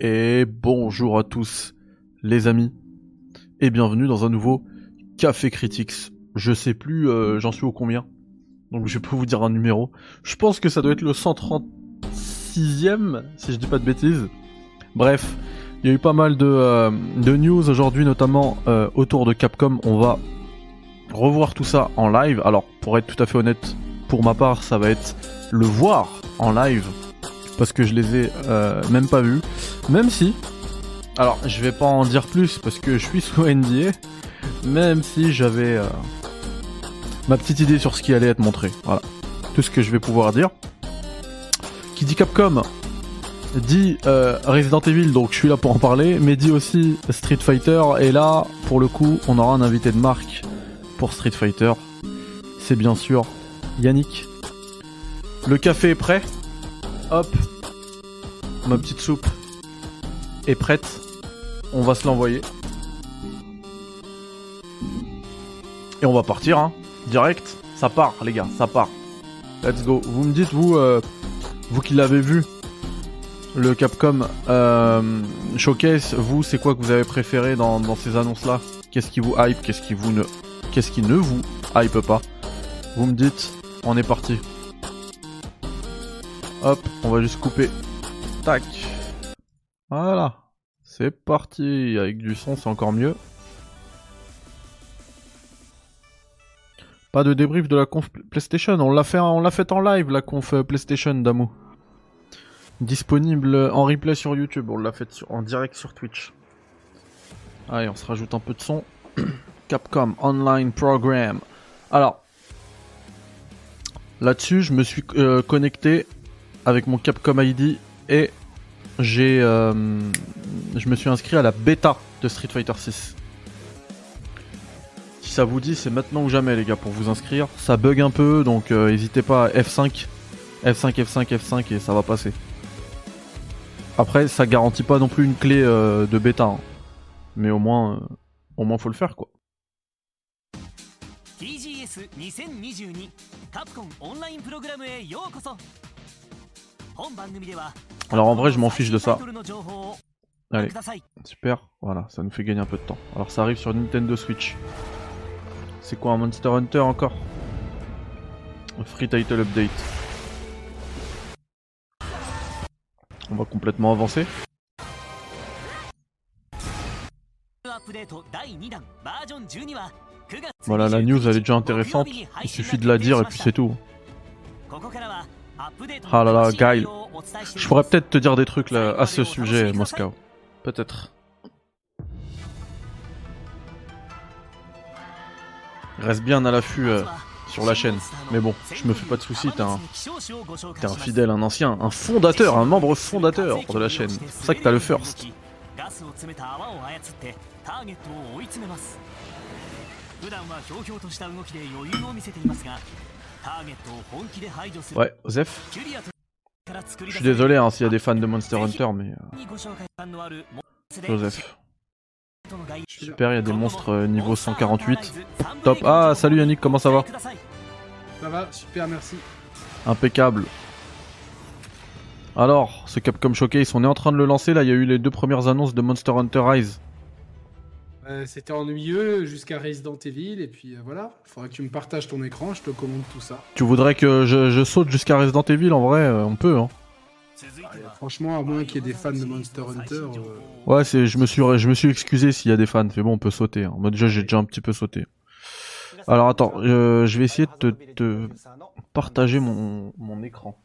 Et bonjour à tous les amis et bienvenue dans un nouveau Café Critics. Je sais plus, euh, j'en suis au combien, donc je peux vous dire un numéro. Je pense que ça doit être le 136e, si je dis pas de bêtises. Bref, il y a eu pas mal de, euh, news aujourd'hui, notamment euh, autour de Capcom. On va revoir tout ça en live. Alors, pour être tout à fait honnête, pour ma part, ça va être le voir en live parce que je les ai euh, même pas vus. Même si, alors je vais pas en dire plus parce que je suis sous NDA, même si j'avais euh, ma petite idée sur ce qui allait être montré. Voilà, tout ce que je vais pouvoir dire. Qui dit Capcom dit euh, Resident Evil, donc je suis là pour en parler, mais dit aussi Street Fighter, et là, pour le coup, on aura un invité de marque pour Street Fighter. C'est bien sûr Yannick. Le café est prêt Hop. Ma petite soupe est prête. On va se l'envoyer. Et on va partir, hein. Direct. Ça part, les gars, ça part. Let's go. Vous me dites, vous, euh, vous qui l'avez vu, le Capcom euh, Showcase, vous, c'est quoi que vous avez préféré dans, dans ces annonces-là? Qu'est-ce qui vous hype? Qu'est-ce qui vous ne, qu'est-ce qui ne vous hype pas? Vous me dites, on est parti. Hop, on va juste couper. Tac. Voilà. C'est parti. Avec du son, c'est encore mieux. Pas de débrief de la conf PlayStation. On l'a fait, fait en live la conf euh, PlayStation Damou. Disponible en replay sur YouTube. On l'a fait en direct sur Twitch. Allez, on se rajoute un peu de son. Capcom Online Program. Alors, là-dessus, je me suis euh, connecté avec mon Capcom ID et j'ai, euh, je me suis inscrit à la bêta de Street Fighter 6. Si ça vous dit, c'est maintenant ou jamais les gars pour vous inscrire. Ça bug un peu, donc euh, n'hésitez pas à F5, F5, F5, F5 et ça va passer. Après, ça garantit pas non plus une clé euh, de bêta, hein. mais au moins, au moins faut le faire quoi. TGS 2022 Capcom Online Programme alors en vrai, je m'en fiche de ça. Allez, super, voilà, ça nous fait gagner un peu de temps. Alors ça arrive sur Nintendo Switch. C'est quoi un Monster Hunter encore? Free Title Update. On va complètement avancer. Voilà, la news elle est déjà intéressante. Il suffit de la dire et puis c'est tout. Ah là là, Guile. Je pourrais peut-être te dire des trucs là, à ce sujet, Moscow, Peut-être. Reste bien à l'affût euh, sur la chaîne. Mais bon, je me fais pas de soucis, t'es un... T'es un fidèle, un ancien, un fondateur, un membre fondateur de la chaîne. C'est pour ça que t'as le first. Ouais, Joseph. Je suis désolé hein, s'il y a des fans de Monster Hunter, mais... Joseph. Super, il y a des monstres euh, niveau 148. Top. Ah, salut Yannick, comment ça va Ça va, super, merci. Impeccable. Alors, ce Capcom Showcase, on est en train de le lancer. Là, il y a eu les deux premières annonces de Monster Hunter Rise. Euh, C'était ennuyeux jusqu'à Resident Evil, et puis euh, voilà. Il faudra que tu me partages ton écran, je te commande tout ça. Tu voudrais que je, je saute jusqu'à Resident Evil en vrai, euh, on peut hein. Franchement, à moins qu'il y ait des fans de Monster Hunter. euh, Ouais, c'est, je me suis, je me suis excusé s'il y a des fans. C'est bon, on peut sauter. Hein. Moi déjà, j'ai déjà un petit peu sauté. Alors attends, euh, je vais essayer de te, te partager mon, mon écran.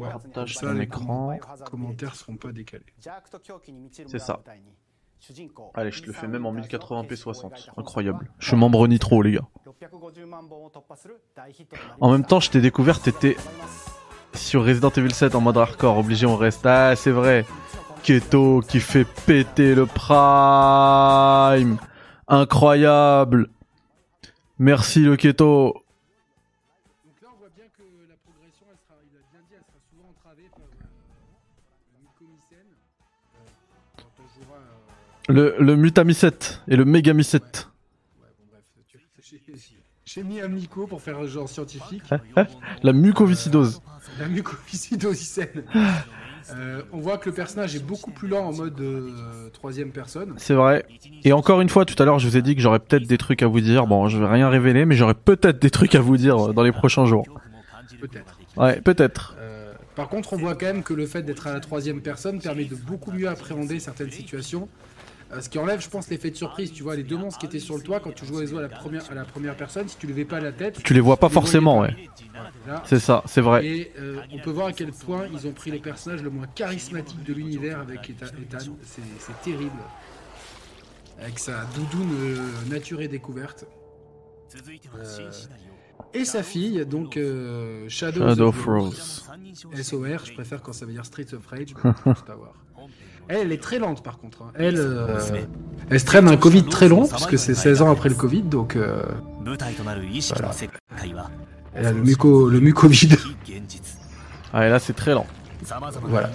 Partage ça, les écran. commentaires seront pas décalés. C'est ça. Allez, je te le fais même en 1080p 60. Incroyable. Je suis membre Nitro, les gars. En même temps, je t'ai découvert, t'étais sur Resident Evil 7 en mode hardcore. Obligé, on reste. Ah, c'est vrai. Keto qui fait péter le prime. Incroyable. Merci le Keto. Le, le et le tu- j'ai- mis un myco pour faire un genre scientifique. La mucoviscidose. La mucoviscidosicène. Euh, on voit que le personnage est beaucoup plus lent en mode euh, troisième personne. C'est vrai. Et encore une fois, tout à l'heure, je vous ai dit que j'aurais peut-être des trucs à vous dire. Bon, je vais rien révéler, mais j'aurais peut-être des trucs à vous dire dans les prochains jours. Peut-être. Ouais, peut-être. Euh, par contre, on voit quand même que le fait d'être à la troisième personne permet de beaucoup mieux appréhender certaines situations. Euh, ce qui enlève, je pense, l'effet de surprise. Tu vois, les deux monstres qui étaient sur le toit, quand tu jouais les os à la première, à la première personne, si tu levais pas la tête, Tu les vois pas forcément, pas. ouais. C'est ça, c'est vrai. Et euh, on peut voir à quel point ils ont pris les personnages le moins charismatiques de l'univers avec Ethan. C'est terrible. Avec sa doudoune euh, nature et découverte. Et sa fille, donc euh, Shadow, Shadow of Rose. Rose. SOR, je préfère quand ça veut dire Streets of Rage, mais tout avoir. Elle, est très lente par contre. Hein. Elle, euh, elle se traîne un Covid très long, parce que c'est 16 ans après le Covid, donc. Euh, voilà. Elle a le, muco, le. Ah, et là, c'est très lent. Voilà.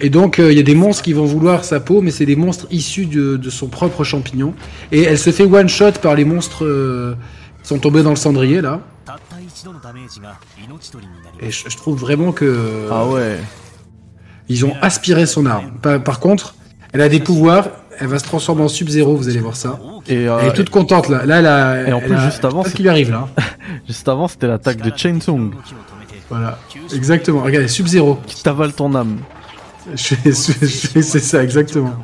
Et donc, euh, il y a des monstres qui vont vouloir sa peau, mais c'est des monstres issus de, son propre champignon. Et elle se fait one shot par les monstres euh, qui sont tombés dans le cendrier là. Et je trouve vraiment que. Ah ouais. Ils ont aspiré son arme. Par, contre, elle a des pouvoirs. Elle va se transformer en Sub-Zero, vous allez voir ça. Et euh, elle est toute contente là. Là, là et en plus, juste avant, ce qui arrive là. juste avant, c'était l'attaque de Chainsong. Voilà, exactement. Regardez, Sub-Zero. Qui t'avale ton âme. C'est ça, exactement.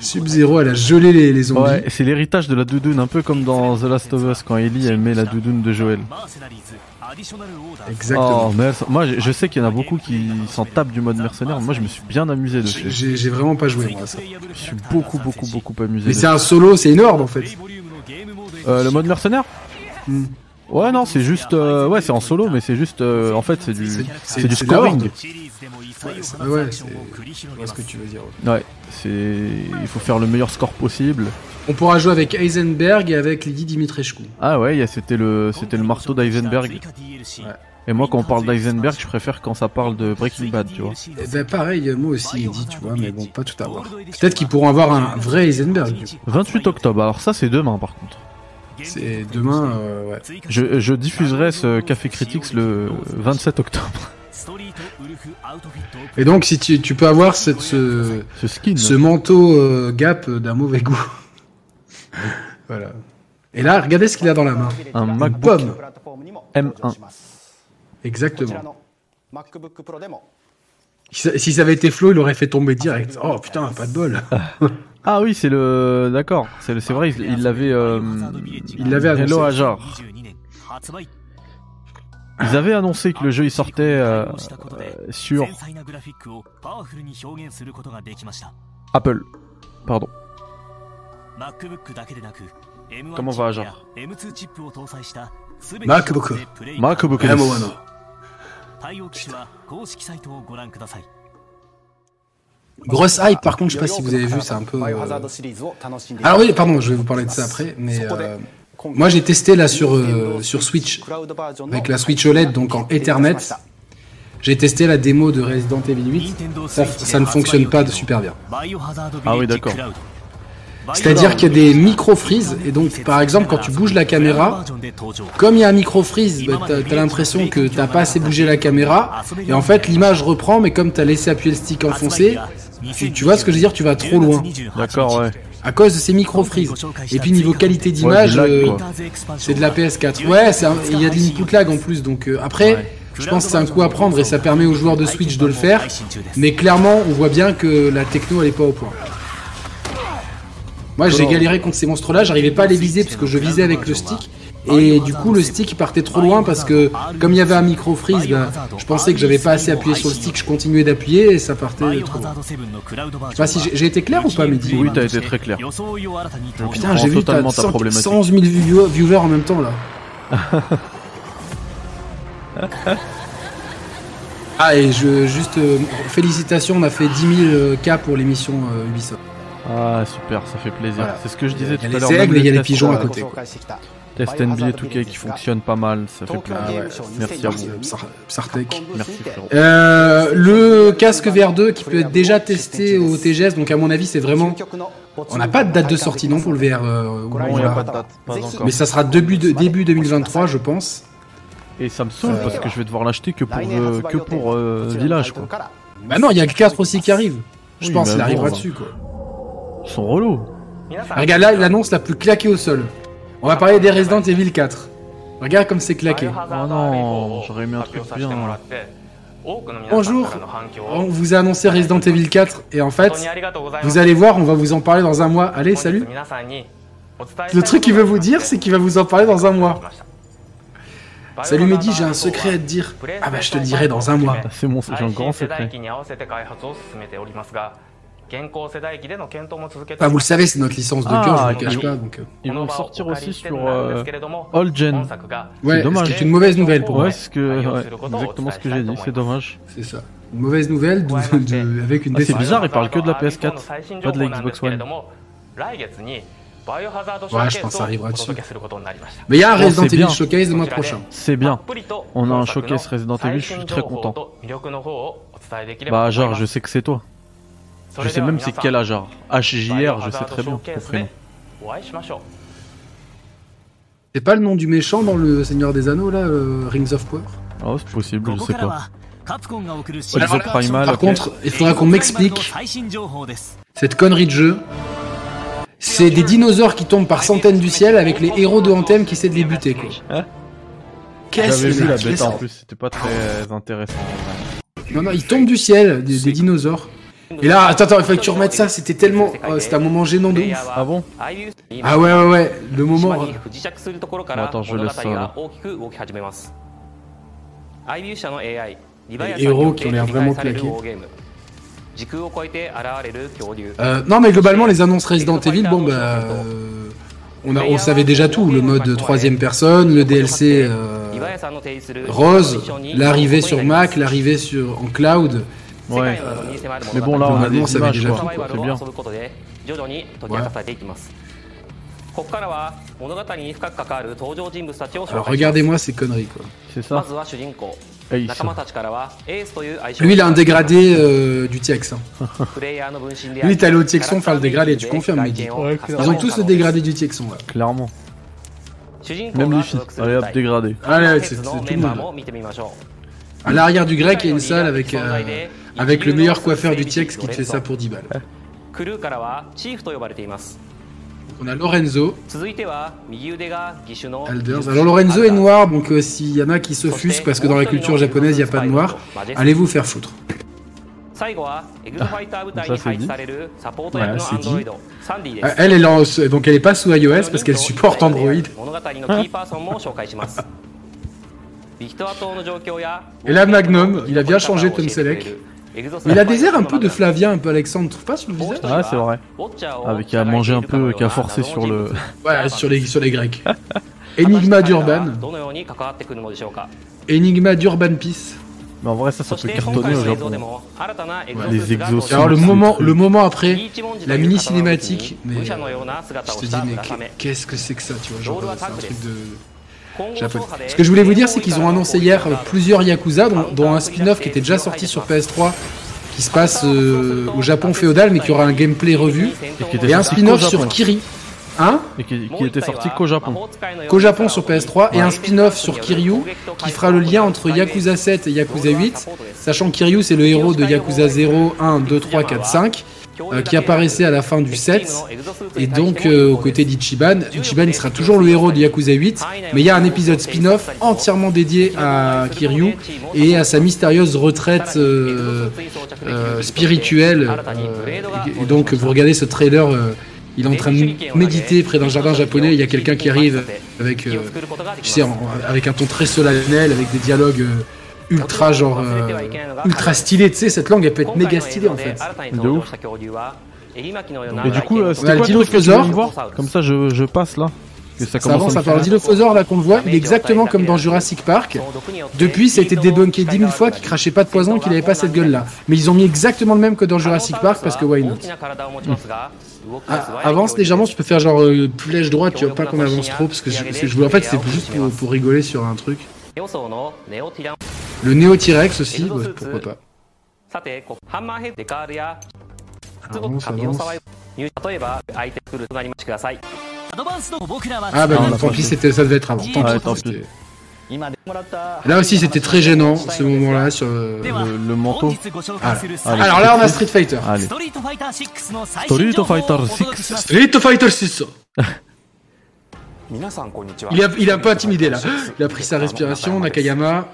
Sub-Zero, elle a gelé les, les zombies. Ouais, c'est l'héritage de la doudoune, un peu comme dans The Last of Us quand Ellie, elle met la doudoune de Joël. Exactement. Oh, moi, je sais qu'il y en a beaucoup qui s'en tapent du mode mercenaire. Moi, je me suis bien amusé dessus. J'ai vraiment pas joué, moi, ça. Je suis beaucoup, beaucoup, beaucoup amusé. Mais c'est un solo, c'est énorme en fait. Euh, le mode mercenaire. Hmm. Ouais, non, c'est juste. Euh, ouais, c'est en solo, mais c'est juste. Euh, en fait, c'est du, c'est du scoring ouais, je ce que tu veux dire. Ouais, c'est il faut faire le meilleur score possible. On pourra jouer avec Heisenberg et avec Lady Dimitrescu. Ah ouais, c'était le c'était le marteau d'Heisenberg. Et moi, quand on parle d'Eisenberg, je préfère quand ça parle de Breaking Bad, tu vois. Eh ben, pareil, moi aussi, il dit, tu vois, mais bon, pas tout à voir. Peut-être qu'ils pourront avoir un vrai Heisenberg. Du coup. 28 octobre, alors ça, c'est demain, par contre. C'est demain, euh, ouais. Je, je diffuserai ce Café Critics le 27 octobre. Et donc, si tu, tu peux avoir cette, ce, Ce skin. ce manteau euh, Gap d'un mauvais goût. voilà. Et là, regardez ce qu'il a dans la main. Un Une MacBook pomme. M1. Exactement. Si ça, avait été Flo, il aurait fait tomber direct. Oh putain, pas de bol. Ah oui, c'est le. D'accord. C'est le- c'est vrai, il l'avait. euh, Il l'avait annoncé. Hello. Ils avaient annoncé que le jeu il sortait euh, sur Apple. Pardon. Comment va genre MacBook. MacBook. M1. Grosse hype, par contre, je sais pas si vous avez vu, c'est un peu. Euh... Alors oui, pardon, je vais vous parler de ça après, mais. Euh moi j'ai testé là sur euh, sur Switch avec la Switch OLED donc en Ethernet. J'ai testé la démo de Resident Evil 8. Ça, ça ne fonctionne pas de super bien. Ah oui, d'accord. C'est-à-dire qu'il y a des micro-freezes et donc par exemple quand tu bouges la caméra, comme il y a un micro-freeze, bah, t'as as, l'impression que t'as pas assez bougé la caméra et en fait l'image reprend mais comme t'as laissé appuyer le stick enfoncé, tu, tu vois ce que je veux dire, tu vas trop loin D'accord, ouais. à cause de ces micro-freezes. Et puis niveau qualité d'image, Ouais, du lag, euh, quoi. c'est de la PS4. Ouais, c'est un- il y a de l'input lag en plus donc euh, après. Je pense que c'est un coup à prendre et ça permet aux joueurs de Switch de le faire. Mais clairement, on voit bien que la techno elle est pas au point. Moi j'ai galéré contre ces monstres là, j'arrivais pas à les viser parce que je visais avec le stick. Et du coup, le stick partait trop loin parce que, comme il y avait un micro freeze, ben, je pensais que j'avais pas assez appuyé sur le stick, je continuais d'appuyer et ça partait trop loin. Je sais pas si j'ai été clair ou pas, Midi Oui, t'as été très clair. Putain, j'ai vu totalement ta 100, problématique. 111 000 viewers en même temps là. ah, et juste euh, félicitations, on a fait 10 000 euh, cas pour l'émission euh, Ubisoft. Ah, super, ça fait plaisir. C'est ce que je disais tout à l'heure. Il y a les aigles et il y a les pigeons à côté. Test NBA 2K qui fonctionne pas mal, ça fait plaisir. Merci à vous. Merci frérot. Euh, le casque VR2 qui peut être déjà testé au TGS, donc à mon avis c'est vraiment... On n'a pas de date de sortie non pour le VR. Euh, Mais ça sera début, 2023 je pense. Et ça me saoule parce que je vais devoir l'acheter que pour, euh, que pour euh, Village quoi. Bah non, il y a le 4 aussi qui arrive. Je pense qu'il arrivera dessus quoi. Ils sont relous. Regarde là l'annonce la plus claquée au sol. On va parler des Resident Evil 4. Regarde comme c'est claqué. Oh non, j'aurais aimé un truc bien. Bonjour, on vous a annoncé Resident Evil 4 et en fait, vous allez voir, on va vous en parler dans un mois. Allez, salut. Le truc qu'il veut vous dire, c'est qu'il va vous en parler dans un mois. Salut Mehdi, j'ai un secret à te dire. Ah bah je te le dirai dans un mois. C'est mon, j'ai un grand secret. Enfin, vous le savez, c'est notre licence de Ah, cœur, je vous le ok. cache pas. Donc, euh, Ils vont le sortir aussi sur euh, All Gen. Ouais, dommage. c'est une mauvaise nouvelle pour moi. Ouais, que, ouais, exactement ce que j'ai dit. C'est dommage. C'est ça. Une mauvaise nouvelle de- avec une Ah, c'est bizarre, il parle que de la PS4, pas de la Xbox One. Ouais, je pense que ça arrivera dessus. Mais il y a un Bon, Resident Evil bien. Showcase le mois prochain. C'est bien. On a un showcase Resident Evil, je suis très content. Bah, Ajar, je sais que c'est toi. Je sais même c'est quel Ajar. HJR, je sais très bien ton prénom. C'est pas le nom du méchant dans le Seigneur des Anneaux là, euh, Rings of Power? Oh, c'est possible, je sais pas. Par Primal, contre, il faudra qu'on m'explique cette connerie de jeu. C'est des dinosaures qui tombent par centaines du ciel avec les héros de Anthem qui essaient de les buter quoi. Hein Qu'est-ce J'avais que vu la c'est bêta en plus, c'était pas très intéressant. Non, non, ils tombent du ciel, des, des dinosaures. Et là, attends, attends, il faut que tu remettes ça, c'était tellement. oh, c'était un moment gênant de ouf. Ah bon Ah ouais, ouais, ouais, le moment. attends, je laisse ça, là. Les héros qui ont l'air vraiment claqués. Euh, non, mais globalement, les annonces Resident Evil, bon, bah. euh, on, a, on savait déjà tout, le mode troisième personne, le DLC euh, Rose, l'arrivée sur Mac, l'arrivée sur en cloud. Ouais. Mais bon, là, on a des images, déjà quoi. C'est bien. Alors regardez-moi ces conneries, quoi. C'est ça Ace. Lui, il a un dégradé euh, du TX. Hein. Lui, t'es allé au Tixon faire le dégradé, tu confirmes, Mehdi Ils ont tous le dégradé du Tixon, là. Clairement. Même les filles. Allez hop, dégradé. Allez, c'est c'est tout le monde. À l'arrière du grec, il y a une salle avec, euh, avec le meilleur coiffeur du TX qui te fait ça pour 10 balles. On a Lorenzo, Alders. Alors Lorenzo est noir, donc euh, s'il y en a qui s'offusquent parce que dans la culture japonaise il n'y a pas de noir, allez vous faire foutre. ça, c'est dit. Voilà, c'est dit. Elle, elle est en- donc elle est pas sous iOS parce qu'elle supporte Android. Et là, Magnum, il a bien changé Tom Selleck. Mais il a des airs un peu de Flavien, un peu Alexandre, tu trouves pas sur le visage Ah, c'est vrai. Avec qui a mangé un peu, qui a forcé sur le. Ouais, sur les, sur les Grecs. Enigma d'Urban. Enigma d'Urban Peace. Mais en vrai, ça, ça peut cartonner au Japon. Les exos. Alors le moment, le moment après, la mini cinématique, mais je te dis mais qu'est- qu'est-ce que c'est que ça, tu vois, genre c'est un truc de Ce que je voulais vous dire, c'est qu'ils ont annoncé hier euh, plusieurs Yakuza, dont, dont un spin-off qui était déjà sorti sur PS3, qui se passe euh, au Japon féodal, mais qui aura un gameplay revu, qui était et un spin-off sur. Kiri, hein, Et qui, qui était sorti qu'au Japon. qu'au Japon sur PS3, et un spin-off sur Kiryu, qui fera le lien entre Yakuza 7 et Yakuza 8, sachant que Kiryu c'est le héros de Yakuza 0, 1, 2, 3, 4, 5, euh, qui apparaissait à la fin du 7, et donc euh, aux côtés d'Ichiban, Ichiban sera toujours le héros de Yakuza 8, mais il y a un épisode spin-off entièrement dédié à Kiryu et à sa mystérieuse retraite euh, euh, spirituelle. euh, et, et donc vous regardez ce trailer, euh, il est en train de méditer près d'un jardin japonais, il y a quelqu'un qui arrive avec, euh, tu sais, en- avec un ton très solennel, avec des dialogues euh, ultra genre euh, ultra stylés, tu sais, cette langue elle peut être méga stylée en fait. De ouf. Et du coup, euh, c'était le quoi le que voir? Comme ça, je, je passe là. Que ça avance à part le faire- Dilophosaure là qu'on le voit, il est exactement comme dans Jurassic Park. Depuis, ça a été débunké 10 000 fois qu'il crachait pas de poison, qu'il avait pas cette gueule là. Mais ils ont mis exactement le même que dans Jurassic Park parce que why not Ah, Avance légèrement, tu peux faire genre euh, flèche droite, tu veux pas qu'on avance trop parce que je, voulais en fait c'était juste pour, pour rigoler sur un truc. Le Néo-T-Rex aussi, pourquoi pas. Ah bah non, tant pis, c'était, ça devait être avant. Tant pis, tant pis. Là aussi, c'était très gênant ce moment-là sur le, manteau. Ah. Alors là, on a Street Fighter. Street Fighter 6. Street Fighter 6. Il a, un peu intimidé là. Il a pris sa respiration, Nakayama.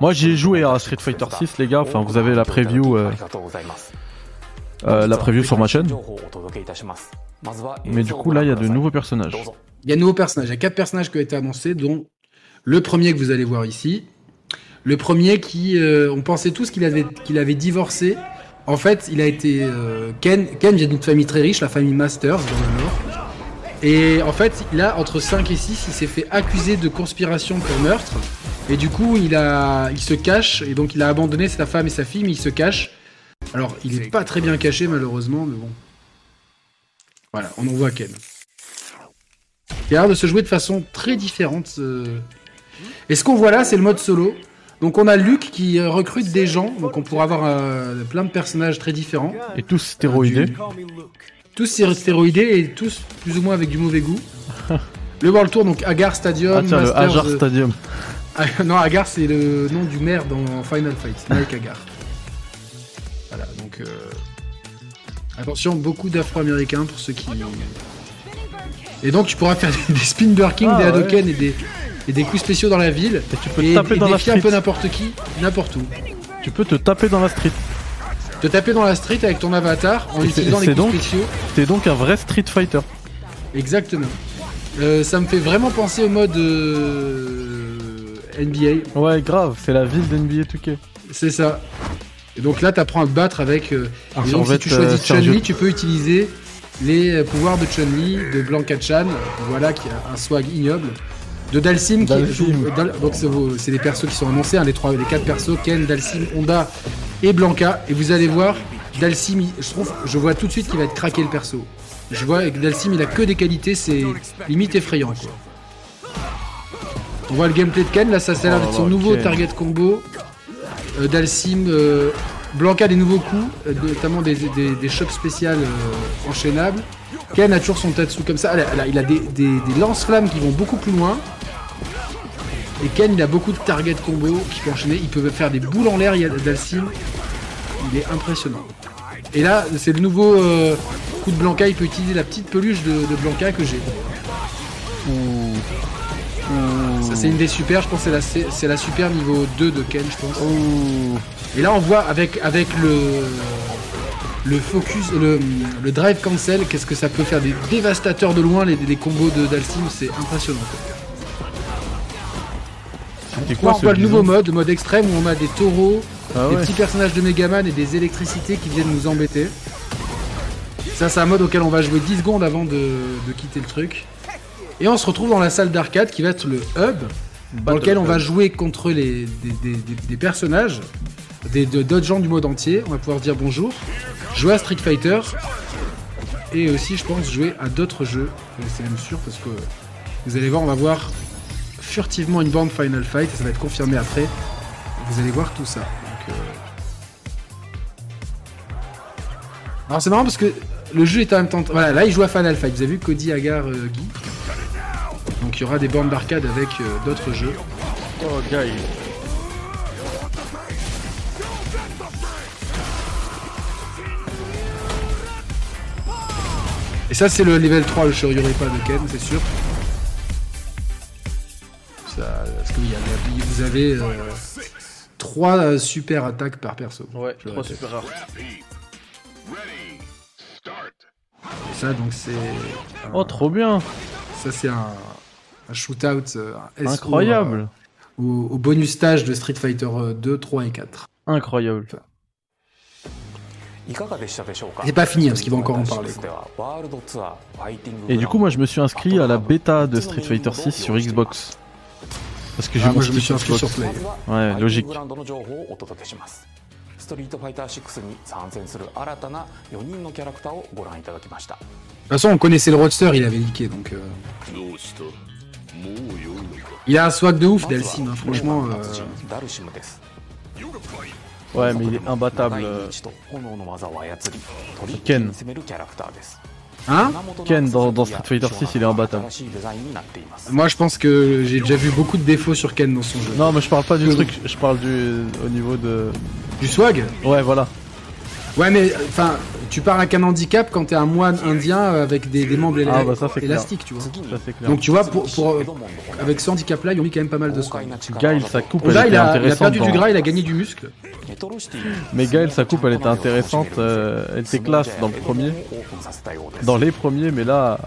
Moi j'ai joué à Street Fighter 6 les gars, enfin vous avez la preview. Euh... La preview sur ma chaîne. Mais du coup, là, il y a de nouveaux personnages. Il y a de nouveaux personnages. Il y a quatre personnages qui ont été annoncés, dont le premier que vous allez voir ici. Le premier qui, on pensait tous qu'il avait, qu'il avait divorcé. En fait, il a été Ken. Ken vient d'une famille très riche, la famille Masters dans le Nord. Et en fait, là, entre 5 et 6, il s'est fait accuser de conspiration pour meurtre. Et du coup, il a, il se cache. Et donc, il a abandonné sa femme et sa fille, mais il se cache. Alors, il est pas très bien caché malheureusement, mais bon. Voilà, on en voit Ken. Il a l'air de se jouer de façon très différente. euh. Et ce qu'on voit là, c'est le mode solo. Donc on a Luke qui euh, recrute des gens, donc on pourra avoir euh, plein de personnages très différents, Et tous stéroïdés. Tous sté- stéroïdés et tous plus ou moins avec du mauvais goût. Le World Tour, donc Agar Stadium, Ah tiens le Hajar euh, Stadium. ah, non, Agar c'est le nom du maire dans Final Fight, Mike Agar. Voilà, donc euh, attention, beaucoup d'Afro-Américains pour ceux qui. Et donc tu pourras faire des, spin Ah, des ouais. Hadoken et des, et des coups spéciaux dans la ville. Et tu peux te taper et dans la défier un street. peu n'importe qui, n'importe où. Tu peux te taper dans la street. Te taper dans la street avec ton avatar en utilisant les coups spéciaux. T'es donc un vrai Street Fighter. Exactement. Euh, ça me fait vraiment penser au mode euh, NBA. Ouais grave, c'est la ville d'NBA 2K. C'est ça. Et donc là, t'apprends à te battre avec. euh, donc, si tu choisis euh, Chun-Li, tu peux utiliser les pouvoirs de Chun-Li, de Blanca Chan, voilà, qui a un swag ignoble. De Dalsim, qui joue- Dal- donc c'est les persos qui sont annoncés, hein, les trois, les quatre persos, Ken, Dalsim, Honda et Blanca. Et vous allez voir, Dalsim, je trouve, je vois tout de suite qu'il va être craqué le perso. Je vois que Dalsim, il a que des qualités, c'est limite effrayant, quoi. On voit le gameplay de Ken, là ça, l'air Oh son nouveau target combo. Euh, Dalsim, euh, Blanca des nouveaux coups, euh, notamment des, des, des chocs spéciales euh, enchaînables. Ken a toujours son Tatsu comme ça. Il a des, des, lance-flammes qui vont beaucoup plus loin. Et Ken, il a beaucoup de target combo qui peut enchaîner. Il peut faire des boules en l'air, Dalsim. Il est impressionnant. Et là, c'est le nouveau euh, coup de Blanca. Il peut utiliser la petite peluche de, Blanca que j'ai. Ça, c'est une des super. Je pense que c'est la, c'est la super niveau 2 de Ken, je pense. Et là, on voit avec, avec le, le focus, le, le drive cancel, qu'est-ce que ça peut faire des dévastateurs de loin, les, les combos de Dalsim, c'est impressionnant. quoi. On voit le nouveau mode, le mode extrême, où on a des taureaux, Ah des ouais. petits personnages de Megaman et des électricités qui viennent nous embêter. Ça, c'est un mode auquel on va jouer 10 secondes avant de, de quitter le truc. Et on se retrouve dans la salle d'arcade qui va être le hub, dans lequel on va jouer contre les, des, des- des- personnages, des- d'autres gens du monde entier. On va pouvoir dire bonjour, jouer à Street Fighter, et aussi, je pense, jouer à d'autres jeux. C'est même sûr, parce que vous allez voir, on va voir furtivement une bande Final Fight, et ça va être confirmé après. Vous allez voir tout ça. Donc, euh, Alors c'est marrant parce que le jeu est en même temps. Voilà, là il joue à Final Fight. Vous avez vu Cody Agar euh, Guy? Donc il y aura des bornes d'arcade avec euh, d'autres jeux. Oh, guy. Et ça c'est le level 3, le Shoryuren pas de Ken, c'est sûr. Ça, parce que oui, vous avez 3 super attaques par perso. Ouais, Je le trois répète. super rares. Et ça donc c'est. un- Oh, trop bien. Ça c'est un, un shootout euh, incroyable euh, au, bonus stage de Street Fighter euh, 2, 3 et 4. Incroyable. Enfin. C'est pas fini hein, parce qu'il va encore en parler. Et du coup, moi je me suis inscrit à la bêta de Street Fighter 6 sur Xbox. Parce que ah, moi, je me suis inscrit sur Play. Ouais, logique. De toute façon, on connaissait le roadster, il avait leaké donc. Euh. Il a un swag de ouf, Delsim, hein, franchement. Euh, ouais, mais il est imbattable. Euh, Ken. Hein Ken dans, Street Fighter 6, il est imbattable. Moi, je pense que j'ai déjà vu beaucoup de défauts sur Ken dans son jeu. Non, mais je parle pas du truc, je parle du au niveau de du swag. Ouais, voilà. Ouais, mais enfin, tu pars avec un handicap quand t'es un moine indien avec des, des membres éla- Ah, bah, ça, c'est clair. élastiques, tu vois. Ça c'est clair. Donc tu vois, pour, pour, euh, avec ce handicap là, ils ont mis quand même pas mal de swag. Gaël sa coupe elle là était il a, il a intéressante. perdu du gras, il a gagné du muscle. Mais Gaël sa coupe elle était intéressante, euh, elle était classe dans le premier, dans les premiers mais là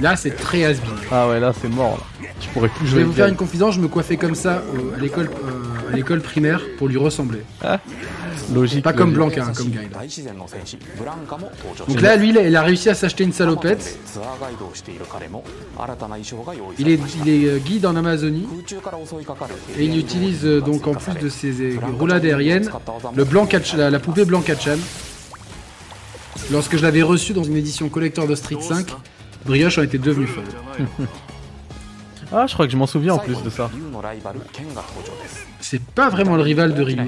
Là c'est très has ah ouais là c'est mort là. Je pourrais plus Je jouer. vais vous faire une confidence, je me coiffais comme ça euh, à l'école euh, à l'école primaire pour lui ressembler. Logique. Pas comme. Blanca, hein, comme Gaël. Donc là, lui, il a, réussi à s'acheter une salopette. Il est, il est euh, guide en Amazonie et il utilise euh, donc en plus de ses euh, roulades aériennes le Blanca, la, la poupée Blanca-chan. Lorsque je l'avais reçu dans une édition collector de Street 5, Brioche en était devenu fan. Ah je crois que je m'en souviens en plus de ça. C'est pas vraiment le rival de Ryu.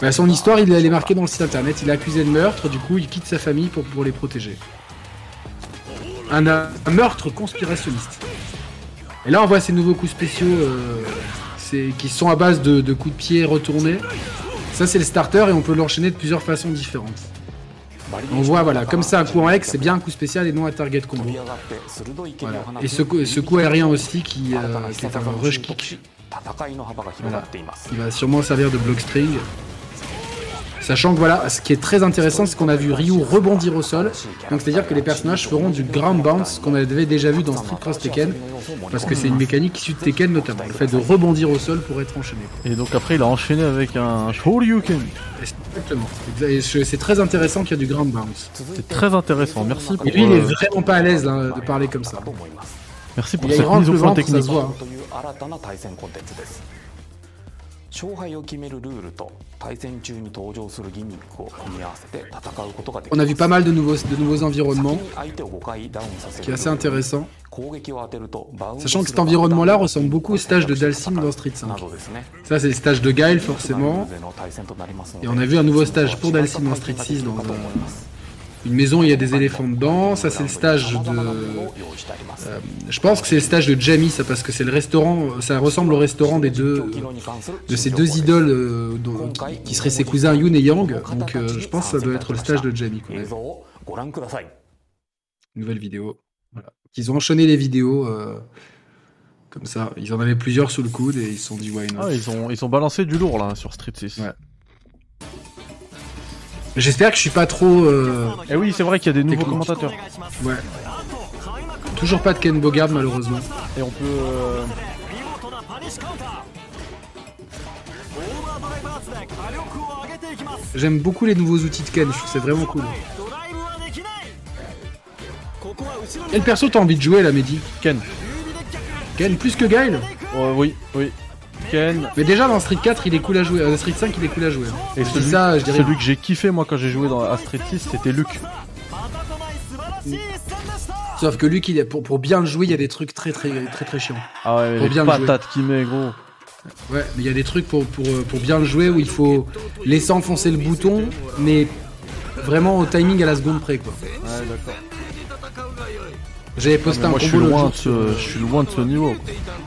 Bah, son histoire, il est marquée dans le site internet. Il est accusé de meurtre, du coup, il quitte sa famille pour, pour les protéger. Un, meurtre conspirationniste. Et là, on voit ces nouveaux coups spéciaux euh, qui sont à base de, de coups de pied retournés. Ça, c'est le starter et on peut l'enchaîner de plusieurs façons différentes. On voit, voilà, comme ça, un coup en X, c'est bien un coup spécial et non un target combo. Voilà. Et ce coup, ce coup aérien aussi, qui, euh, qui est un rush kick. Il va sûrement servir de block string. Sachant que voilà, ce qui est très intéressant, c'est qu'on a vu Ryu rebondir au sol. Donc c'est-à-dire que les personnages feront du ground bounce qu'on avait déjà vu dans Street Cross Tekken. Parce que c'est une mécanique issue de Tekken notamment. Le fait de rebondir au sol pour être enchaîné. Et donc après il a enchaîné avec un Shoryuken. Exactement. C'est très intéressant qu'il y a du ground bounce. C'est très intéressant. Merci pour, Et lui, il est euh, vraiment pas à l'aise de parler comme ça. merci pour cette mise au point technique. 勝敗を決めるルールと対戦中に登場するギミックを組み合わせて戦うことができ On ま a す vu pas mal de nouveaux, de nouveaux environnements, 先に相手を5回ダウンさせ qui est る assez intéressant. 攻撃を当てるとバウンド Sachant que cet environnement-là ressemble beaucoup au stage de Dalsim dans Street 5. などですね Ça, c'est le stage de Gaël, forcément. ルールでの対戦となりますの Et で on a vu un nouveau stage pour Dalsim dans Street 6 dans un- une maison, il y a des éléphants dedans. Ça, c'est le stage de. Euh, je pense que c'est le stage de Jamie, ça, parce que c'est le restaurant. Ça ressemble au restaurant des deux. de ces deux idoles euh, qui seraient ses cousins Yun et Yang. Donc, euh, je pense que ça doit être le stage de Jamie. Quoi. Nouvelle vidéo. Voilà. Ils ont enchaîné les vidéos. Comme ça, ils en avaient plusieurs sous le coude et ils se sont dit why not? Ah, ils, ont, ils balancé du lourd là sur Street 6. Ouais. J'espère que je suis pas trop. Euh, eh oui, c'est vrai qu'il y a des nouveaux commentateurs. Ouais. Toujours pas de Ken Bogard malheureusement. Et on peut. Euh, J'aime beaucoup les nouveaux outils de Ken, je trouve c'est vraiment cool. Quel perso t'as envie de jouer là, Mehdi? Ken? Ken plus que Guile euh, Oui, oui. Mais déjà dans Street 4, il est cool à jouer. Euh, Street 5, il est cool à jouer. Et celui, ça, je dirais... celui que j'ai kiffé moi quand j'ai joué dans, à Street 6, c'était Luke. Sauf que Luke, il est, pour, pour bien le jouer, il y a des trucs très très très très, chiants. Ah ouais, pour les bien patates met, gros. Ouais, mais il y a des trucs pour, pour, euh, pour bien le jouer où il faut laisser enfoncer le bouton, mais vraiment au timing à la seconde près quoi. Ouais, d'accord. J'avais posté un Moi je combo suis l'autre loin jour de sur- ce, je suis loin de ce niveau.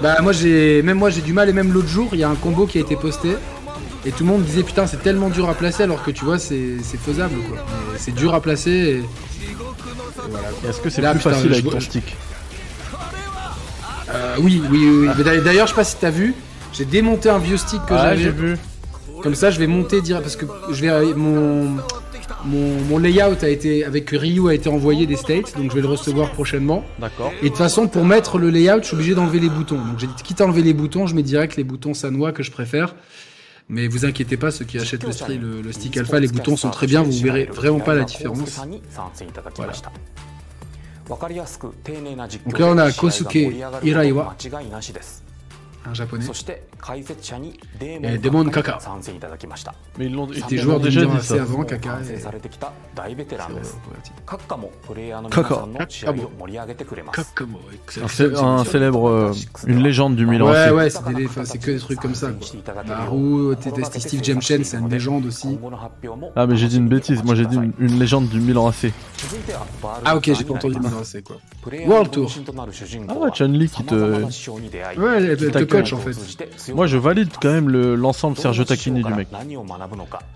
Bah moi j'ai même moi j'ai du mal et même l'autre jour il y a un combo qui a été posté et tout le monde disait putain c'est tellement dur à placer alors que tu vois c'est c'est faisable quoi. C'est dur à placer et... voilà. Est-ce que c'est Là, plus putain, facile je avec ton stick Euh, oui oui oui, oui. Mais d'a- d'ailleurs je sais pas si t'as vu j'ai démonté un vieux stick que Ah, j'avais j'ai vu. comme ça je vais monter direct parce que je vais mon mon, layout a été avec Ryu a été envoyé des States, donc je vais le recevoir prochainement. D'accord. Et de toute façon, pour mettre le layout, je suis obligé d'enlever les boutons. Donc j'ai dit, quitte à enlever les boutons, je mets direct les boutons sanois que je préfère. Mais vous inquiétez pas, ceux qui achètent le, euh, stick alpha, les boutons sont très bien, vous ne verrez vraiment pas la différence. Voilà. Donc là on a Kosuke Iraiwa un japonais. Et Demon Kaka. Mais ils l'ont été joueurs déjà dit ça. avant Kaka. Et... Kaka. Kakamo. Un, un célèbre, euh, une légende du Milan. Ouais, ouais, c'est, des, que des trucs comme ça. Quoi. Naru, Steve Jemchen, c'est une légende aussi. Ah, mais j'ai dit une bêtise. Moi, j'ai dit une, une légende du Milan AC. Ah, ok, j'ai pas entendu Milan AC, quoi. World Tour. Ah ouais, Chun-Li qui te. Ouais, elle, elle, elle te coach en fait. Moi je valide quand même le- l'ensemble Sergio Tacchini du mec.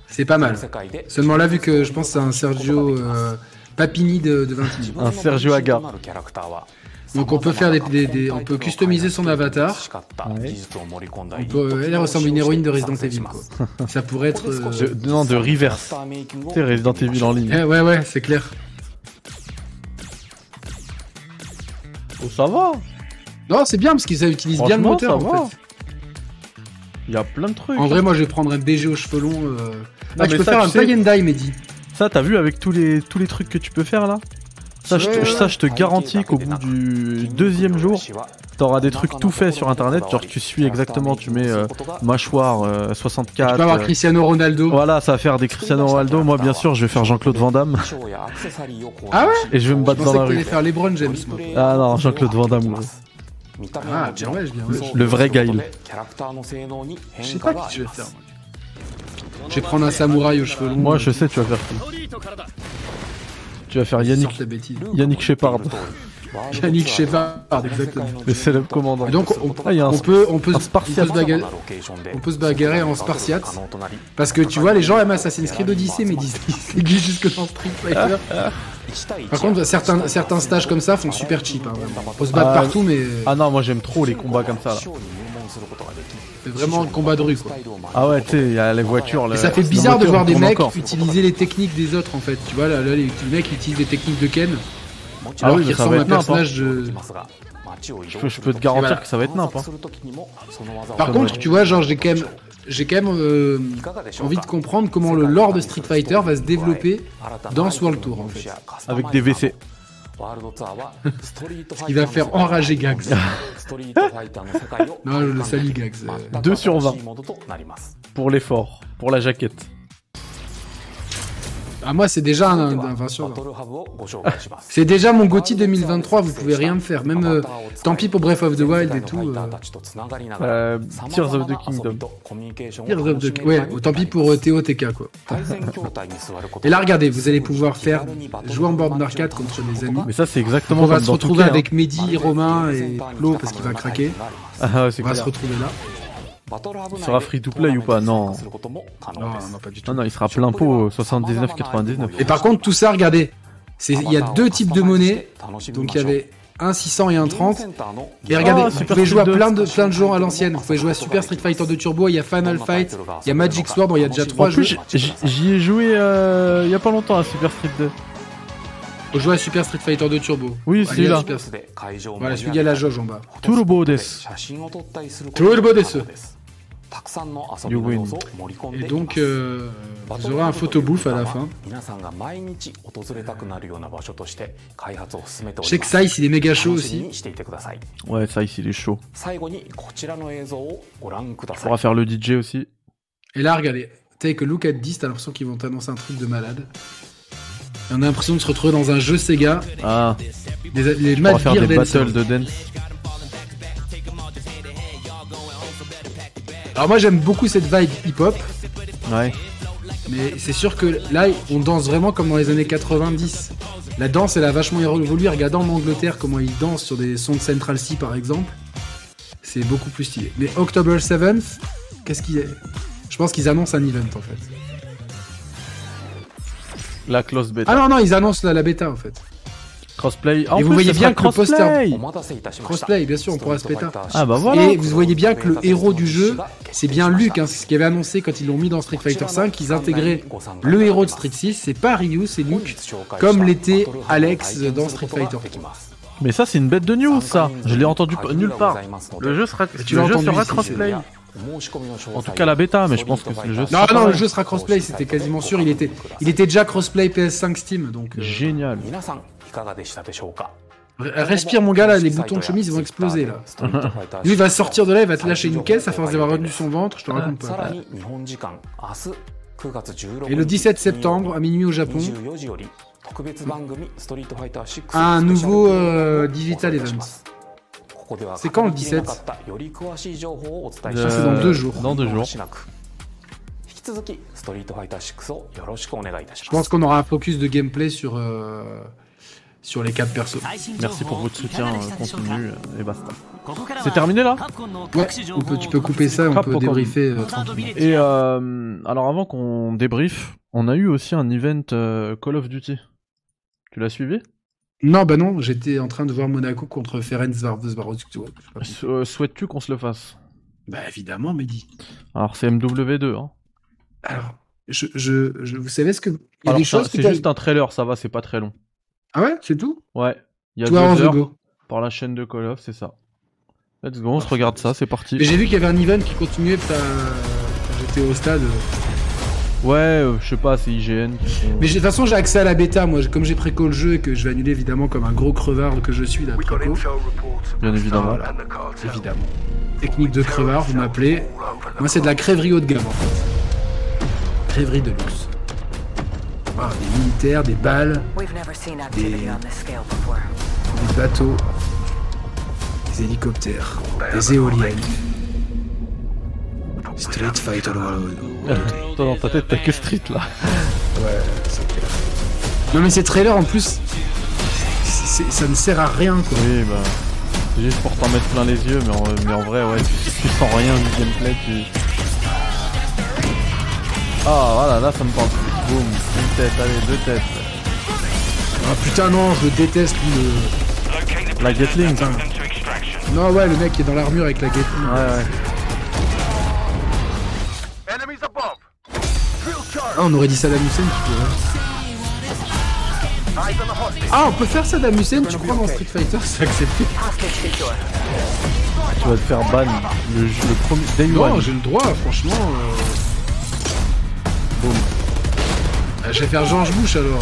C'est pas mal. Seulement là, vu que je pense c'est un Sergio euh, Papini de, de 20 000. Un Sergio Agar. Donc on peut faire des, des- des- on peut customiser son avatar. Ouais. On peut, elle ressemble à une héroïne de Resident Evil quoi. Ça pourrait être. euh, De- non, de reverse. Tu sais, Resident Evil en ligne. eh, ouais ouais, c'est clair. Oh ça va Non, c'est bien parce qu'ils utilisent bien le moteur en va. fait. Il y a plein de trucs. En vrai, moi je vais prendre un BG aux cheveux longs. Euh... Non, Ah, mais peux ça, faire un tie and die, Mehdi. Ça t'as vu avec tous les, tous les trucs que tu peux faire là? Ça je, te, ça, je te garantis qu'au bout du deuxième jour, t'auras des trucs tout faits sur internet, genre tu suis exactement, tu mets euh, mâchoire euh, Tu 64. peux avoir euh, Cristiano Ronaldo. voilà, ça va faire des Cristiano Ronaldo. Moi, bien sûr, je vais faire Jean-Claude Van Damme Ah ouais? Et je vais me Je battre dans la que rue. faire LeBron James. moi. Ah non, Jean-Claude Van Damme. gros. Ah, bien ouais, bien ouais. Le vrai Gaël. Je sais pas qui je vais faire. Je vais prendre un samouraï aux cheveux longs. Moi, je sais, tu vas faire qui Tu vas faire Yannick. Yannick Shepard, Yannick Shepard, exactement. le célèbre commandant. Et donc on, Ah, un on peut, on peut, un on peut Spartiate. se bagarrer, on peut se bagarrer en Spartiate. Parce que tu vois, les gens aiment Assassin's Creed Odyssey, mais glissent jusque dans Street Fighter. Par contre, certains, certains stages comme ça font super cheap. Hein. Faut se battre Ah, partout, mais Ah non, moi j'aime trop les combats comme ça. Là. c'est vraiment le combat de rue, quoi. Ah ouais, tu sais, il y a les voitures. Et le- ça fait bizarre de voir des mecs encore. utiliser les techniques des autres, en fait. Tu vois, là, là les, les mecs utilisent des techniques de Ken. Ah Alors oui, ça va à un être nimp, hein. personnage de... Je peux, je peux te garantir voilà. que ça va être nimp. Hein. Par contre, va. tu vois, genre, j'ai quand même, j'ai quand même euh, envie de comprendre comment le lore de Street Fighter va se développer dans ce World Tour, en fait. Avec des WC. Il va faire enrager Gags. Non, le Sally Gags. euh. 2 sur 20. Pour l'effort, pour la jaquette. Ah, moi, c'est déjà un, un 20 sur 20. C'est déjà mon GOTY 2023, vous pouvez rien me faire. Même, euh, tant pis pour Breath of the Wild et tout. euh, Euh, Tears of the Kingdom. Tears of the- Ouais, tant pis pour euh, Théo TK, quoi. Et là, regardez, vous allez pouvoir faire jouer en bord d'arcade contre des amis. Mais ça, c'est exactement On va se retrouver Touquet, hein. avec Mehdi, Romain et Flo parce qu'il va craquer. Ah On va se retrouver là. Il sera free to play ou pas Non. Non, non, pas du tout. Non, non, il sera plein pot euh, 79,99. Et par contre, tout ça, regardez, c'est- il y a deux types de monnaies. Donc il y avait un 600 et un 30. Et regardez, Oh, vous pouvez jouer à plein 2. de, plein de jeux à l'ancienne. Vous pouvez jouer à Super Street Fighter 2 Turbo, il y a Final Fight, il y a Magic Sword, bon, il y a déjà trois En jeux. plus, j'y- ai joué euh, il y a pas longtemps à Super Street 2. Faut jouer à Super Street Fighter 2 Turbo. Oui, c'est il y a là. Super- Voilà, celui qui a la jauge en bas. Turbo des. Turbo des. Et donc, euh, vous aurez un photobouffe à la fin. Je sais que Size, il est méga chaud aussi. Ouais, Size, il est chaud. Tu pourras faire le DJ aussi. Et là, regardez, Take a look at 10, t'as l'impression qu'ils vont t'annoncer un truc de malade. Et on a l'impression de se retrouver dans un jeu Sega. Ah. Des, les on va faire des battles de dance. Alors moi j'aime beaucoup cette vibe hip-hop, Ouais. mais c'est sûr que là on danse vraiment comme dans les années 90. La danse elle a vachement évolué. Regardez en Angleterre comment ils dansent sur des sons de Central C par exemple. C'est beaucoup plus stylé. Mais October 7th, qu'est-ce qu'il est Je pense qu'ils annoncent un event en fait. La close beta. Ah non non, ils annoncent la, la bêta en fait. Crossplay. Et vous voyez bien que. Crossplay, bien sûr, on pourra se péter. Ah bah voilà. Et vous voyez bien que le héros du jeu, c'est bien Luke, hein, c'est ce qu'ils avaient annoncé quand ils l'ont mis dans Street Fighter 5, Ils intégraient le héros de Street 6, c'est pas Ryu, c'est Luke, comme l'était Alex dans Street Fighter Mais ça, c'est une bête de news, ça. Je l'ai entendu nulle part. Le jeu sera, le jeu sera crossplay. En tout cas, la bêta, mais je pense que le jeu. Non, non, le jeu sera crossplay, c'était quasiment sûr. Il était, il était déjà crossplay PS5 Steam, donc. Euh. Génial. 皆さんいかがでしたでしょうか Respire mon gars là, les boutons de chemise vont exploser là. Lui il va sortir de là, il va te lâcher une caisse à force d'avoir retenu son ventre, je te raconte pas. Et le 17 septembre, à minuit au Japon, un nouveau euh, Digital Event. C'est quand le 17 Ça c'est dans deux jours. Dans deux jours. Je pense qu'on aura un focus de gameplay sur, euh, sur les quatre persos. Merci pour votre soutien euh, continu euh, et basta. C'est terminé là Ouais, on peut, tu peux couper ça, on peut débriefer euh, tranquillement. Et euh, alors avant qu'on débrief, on a eu aussi un event euh, Call of Duty. Tu l'as suivi? Non, bah non, j'étais en train de voir Monaco contre Ferenc. Euh, Souhaites-tu qu'on se le fasse? Bah évidemment, Mehdi. Alors c'est MW2. Hein. Alors, je, je, je- vous savez ce que... Il y a Alors, des ça- choses que c'est juste un trailer, ça va, c'est pas très long. Ah ouais, c'est tout? Ouais. Il y a deux heures go. par la chaîne de Call of, c'est ça. Let's go, on se regarde ça, c'est parti. Mais j'ai vu qu'il y avait un event qui continuait, putain, quand j'étais au stade. Ouais, euh, je sais pas, c'est IGN. qui Mais j'ai- de toute façon, j'ai accès à la bêta, moi, comme j'ai préco le jeu et que je vais annuler évidemment comme un gros crevard que je suis là, préco. Bien évidemment. Voilà, évidemment. Technique de crevard, vous m'appelez. Moi, c'est de la crèverie haut de gamme en fait. Crèverie de luxe. Ah, des militaires, des balles, Des- bateaux, des hélicoptères, des éoliennes. Street Fighter World. Toi, dans ta tête, t'as que Street là. Ouais, c'est clair. Non mais ces trailers en plus, ça ne sert à rien quoi. Oui, bah. C'est juste pour t'en mettre plein les yeux, mais en, mais en vrai, ouais, tu, tu sens rien du gameplay, tu. Ah, voilà, là ça me parle. Boum, une tête, allez, deux têtes. Ah putain non, je le déteste le... La Gatling. Non ouais, le mec qui est dans l'armure avec la Gatling. Ouais, ouais. Ah on aurait dit Saddam Hussein tu pourrais. Ah on peut faire Saddam Hussein, tu crois dans Street Fighter c'est accepté. Tu vas te faire ban le, jeu- le premier. Day Non j'ai le droit franchement. euh. Euh, Je vais faire George Bush alors.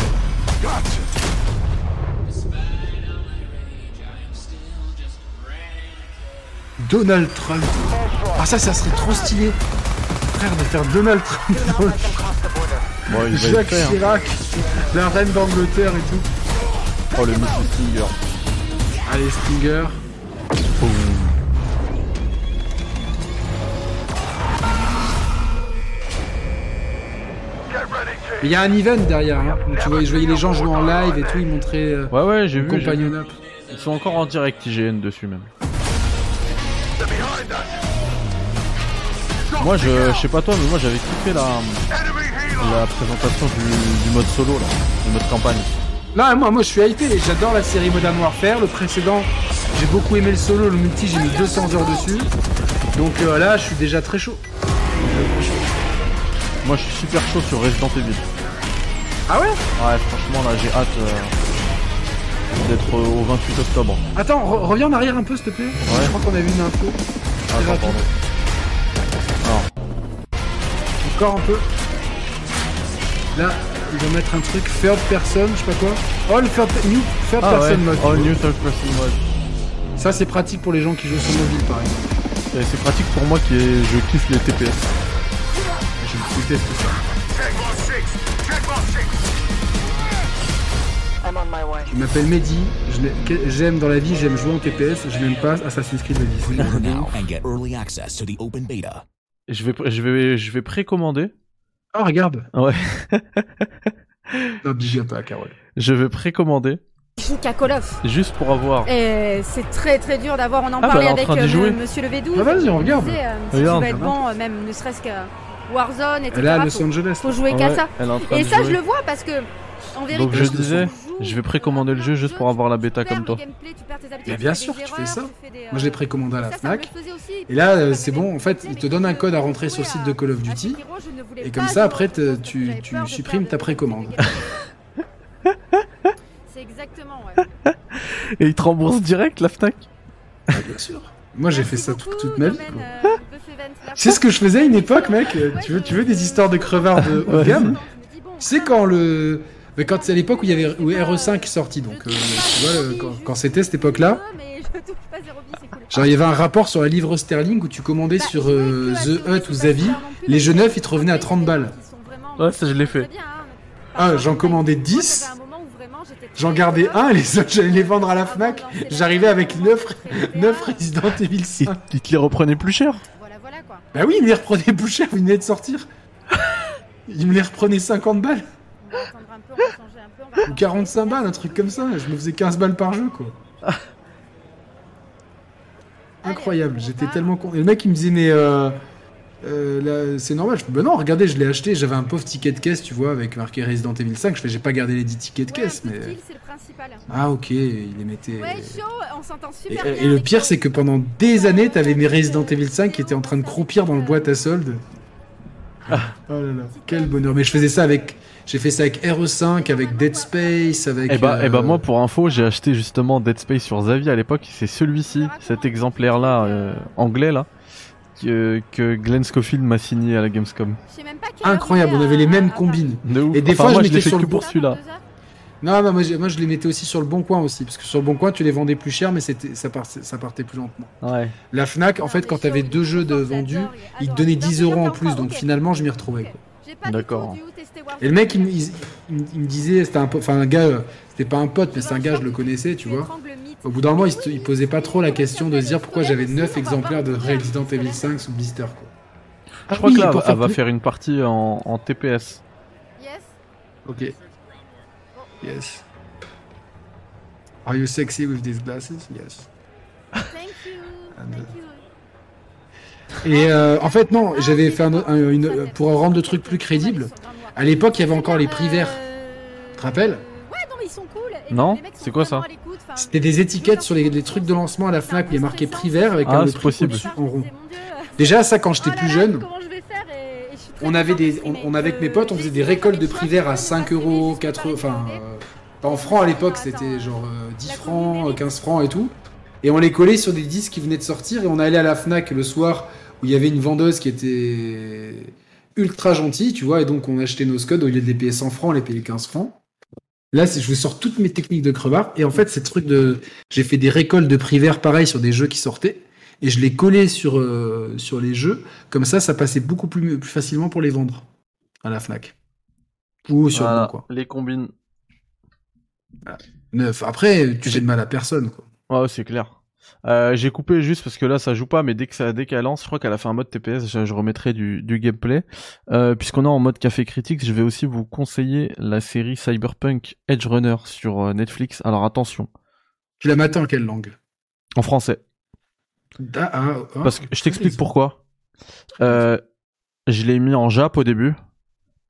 Donald Trump. Ah ça, ça serait trop stylé. Frère, de faire Donald Trump dans le Bon, Jacques faire. Chirac, la reine d'Angleterre et tout. Oh, le Missy Stinger. Allez, Stinger. Il y a un event derrière, hein. tu vois, je voyais les gens jouer en live et tout, ils montraient euh, Ouais, ouais, j'ai vu. Companion Up. Ils sont encore en direct IGN dessus même. Moi je, je sais pas toi mais moi j'avais kiffé la, la présentation du, du mode solo là, du mode campagne. Là, moi, moi, je suis hypé. J'adore la série Modern Warfare. Le précédent, j'ai beaucoup aimé le solo. Le multi, j'ai mis 200 heures dessus. Donc euh, là, je suis déjà très chaud. Moi je suis super chaud sur Resident Evil. Ah ouais? Ouais franchement là j'ai hâte euh, d'être au 28 octobre. Attends, re- reviens en arrière un peu, s'il te plaît. Je crois qu'on a vu une info. Ah, attends. Encore un peu. Là, ils vont mettre un truc third person, je sais pas quoi. All third, new third Ah ouais, person mode. All New Third Person Mode. Ça, c'est pratique pour les gens qui jouent sur mobile, par exemple. C'est pratique pour moi qui est, je kiffe les TPS. Je déteste ça. M'appelle Mehdi. J'aime dans la vie, j'aime jouer en TPS. Je n'aime pas Assassin's Creed Odyssey. Je vais, je vais, je vais précommander. Oh, regarde. Ouais. Non, à Carole. Je vais précommander Je joue qu'à Call of. juste pour avoir. Et c'est très très dur d'avoir. On en parlait en avec d'y euh. Monsieur le V12. Ah, vas-y, on regarde. Disait, euh, si Regarde. tu veux être bon, euh, même ne serait-ce que Warzone, etc. Elle est à Los faut, Angeles. faut jouer qu'à Ouais, ça. Et ça, jouer. je le vois parce que. En vérité, Donc je disais, je vais précommander le jeu juste pour avoir la bêta comme toi. gameplay, Mais bien sûr, tu fais ça. tu fais des, euh, Moi, je l'ai précommandé à la ça, Fnac. aussi. Et là, euh, c'est bon. En fait, commencé, il mais te donne un code à rentrer sur le site de Call of Duty. Et comme ça, après, tu- tu supprimes ta précommande. C'est exactement, ouais. Et il te rembourse direct la Fnac Ah, bien sûr. Moi, j'ai fait ça toute, toute ma vie. Sais ce que je faisais à une époque, mec. Euh, Tu veux, tu veux des histoires de crevards de haut de gamme Tu sais quand le Mais quand c'est à l'époque où il y avait où RE5 est sorti, donc euh, tu vois, euh, quand, quand c'était cette époque-là, c'est genre il y avait un rapport sur la livre sterling où tu commandais Bah, sur euh, The Hut c'est ou Zavi, les jeux neufs ils te revenaient à des 30 balles. Ouais, ça, je l'ai fait. hein, Ah, j'en commandais moi, 10, j'avais un moment où vraiment j'étais J'en gardais un et les autres j'allais les vendre à la Fnac. J'arrivais avec gamme, 9, après le PA, 9 Resident Evil Et 5. ils te les reprenaient plus cher. Bah oui, ils me les reprenaient plus cher, ils venaient de sortir. Ils me les reprenaient 50 balles. On va attendre un peu, on va changer un peu. on va Ou voir. 45 balles, un truc comme ça. Je me faisais 15 balles par jeu, quoi. Incroyable, Allez, on j'étais tellement con. Et le mec, il me disait, mais euh, euh, c'est normal. Je bah non, regardez, je l'ai acheté. J'avais un pauvre ticket de caisse, tu vois, avec marqué Resident Evil 5. Je fais, j'ai pas gardé les 10 tickets de Ouais, caisse, mais. c'est le principal. Ah, ok, il les mettait. Ouais, chaud, on s'entend Et, super et bien. le avec pire, c'est que pendant des années, t'avais mes Resident Evil 5 qui étaient en train de croupir dans le boîte à soldes. Oh là là, quel bonheur. Mais je faisais ça avec. J'ai fait ça avec RE5, avec Dead Space, avec. Et bah, euh, et bah moi pour info j'ai acheté justement Dead Space sur Zavi à l'époque, c'est celui-ci, cet exemplaire là anglais là que, que Glenn Scofield m'a signé à la Gamescom. Même pas Incroyable, on avait à- les mêmes combines. De ouf. Et des Enfin, fois, moi je je l'ai mettais fait sur que le pour Paris. celui-là. Deux heures? Non, non, moi, je les mettais aussi sur le bon coin aussi, parce que sur le bon coin tu les vendais plus cher, mais c'était ça, partait, ça partait plus lentement. Ouais. La Fnac, en fait, quand t'avais deux jeux de vendus, ils te donnaient 10 euros en plus, donc finalement je m'y retrouvais. D'accord. Et le mec, il, me- il- il- il me disait, c'était un, un gars, euh, c'était pas un pote, mais c'est un gars, je le connaissais, tu vois. Au bout d'un moment, il, se- il posait pas trop la question de se dire pourquoi j'avais 9 exemplaires de Resident Evil 5 sous blister. Quoi. Je crois que là elle va faire une partie en, en TPS. Yes. Ok. Yes. Are you sexy with these glasses? Yes. Thank you. And, Thank you. Et euh, en fait, non, j'avais fait un, autre- un- une, pour rendre le truc plus crédible. À l'époque, il y avait encore les prix verts. Euh, Tu te rappelles? Non C'est quoi ça C'était des étiquettes sur les, les trucs de lancement à la Fnac où il y a marqué prix vert avec Ah, un prix possible. en rond. euh, Déjà, ça, quand j'étais plus jeune, on avait des, de on, streamer. on avait avec mes Euh, potes, on faisait des récoltes de prix des verts à choix, 5 je me suis euros, pas 4 allée enfin, euh, pas en francs à l'époque, c'était genre euh, 10 La francs, combinaison. 15 francs et tout. Et on les collait sur des disques qui venaient de sortir et on allait à la Fnac le soir où il y avait une vendeuse qui était ultra gentille, tu vois, et donc on achetait nos scuds au lieu de les payer 100 francs, on les payait 15 francs. Là, je vous sors toutes mes techniques de crevard et en fait, ces trucs de, j'ai fait des récoltes de prix verts pareil sur des jeux qui sortaient et je les collais sur euh, sur les jeux. Comme ça, ça passait beaucoup plus plus facilement pour les vendre à la Fnac ou sur Voilà, coin. les combines. Neuf. Après, tu fais de mal à personne. Quoi. Ouais, c'est clair. Euh, j'ai coupé juste parce que là ça joue pas, mais dès que ça, dès qu'elle lance, je crois qu'elle a fait un mode TPS, je, je remettrai du, du gameplay. Euh, Puisqu'on est en mode café critique, je vais aussi vous conseiller la série Cyberpunk Edge Runner sur euh, Netflix. Alors attention, Tu la matin en quelle langue? En français. Ah, ah, ah. Parce que je t'explique pourquoi. Euh, je l'ai mis en Jap au début.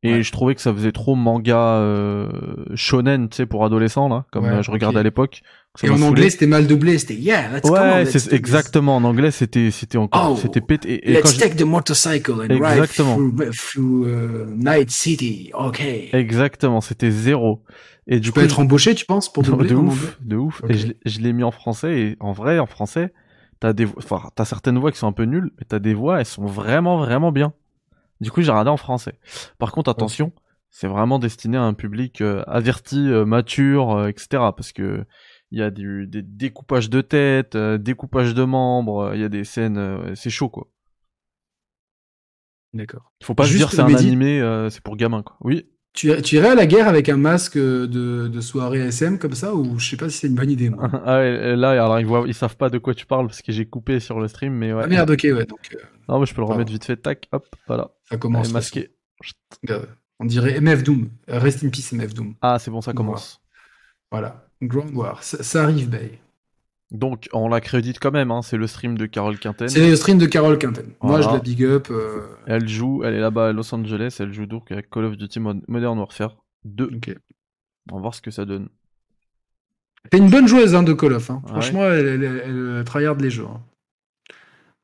Et Ouais. je trouvais que ça faisait trop manga euh, shonen, tu sais, pour adolescents, là, comme Ouais, je regardais à l'époque. Et en anglais, c'était mal doublé. C'était yeah, let's go. Ouais, c'est exactement. En anglais, c'était, c'était encore, Oh, c'était pété. Et, et quand Let's je- take the motorcycle and Exactement. ride through, through uh, Night City. Ok. Exactement, c'était zéro. Et du Tu coup, peux être embauché, tu penses, pour doubler de en ouf, anglais? de ouf. Et je, l'ai- je l'ai mis en français. Et en vrai, en français, t'as des, enfin, t'as certaines voix qui sont un peu nulles, mais t'as des voix, elles sont vraiment, vraiment bien. Du coup, j'ai regardé en français. Par contre, attention, c'est vraiment destiné à un public euh, averti, euh, mature, euh, etc. Parce que il y a du, des découpages de tête, euh, découpage de membres, euh, il y a des scènes, euh, c'est chaud quoi. D'accord. Il faut pas se Juste, dire c'est un Mehdi- animé, euh, c'est pour gamins quoi. Oui. Tu, tu irais à la guerre avec un masque de, de soirée SM comme ça ou je sais pas si c'est une bonne idée. Moi. ah ouais, là, alors ils voient, ils savent pas de quoi tu parles parce que j'ai coupé sur le stream, mais ouais. Ah merde, ok, ouais. Donc euh, Non, mais je peux le remettre vite fait, tac, hop, voilà. ça commence. Allez, masqué. On dirait MF Doom. Rest in peace MF Doom. Ah, c'est bon, ça commence. Voilà. Ground War. Ça, ça arrive, Bay. Donc, on la crédite quand même, hein, c'est le stream de Carole Quinten. C'est le stream de Carole Quinten. Moi, je la big up. euh, Elle joue, elle est là-bas à Los Angeles, elle joue donc avec Call of Duty Mod- Modern Warfare 2. Ok. On va voir ce que ça donne. T'es une bonne joueuse hein, de Call of. Hein. Franchement, elle, elle, elle, elle tryhard les jeux.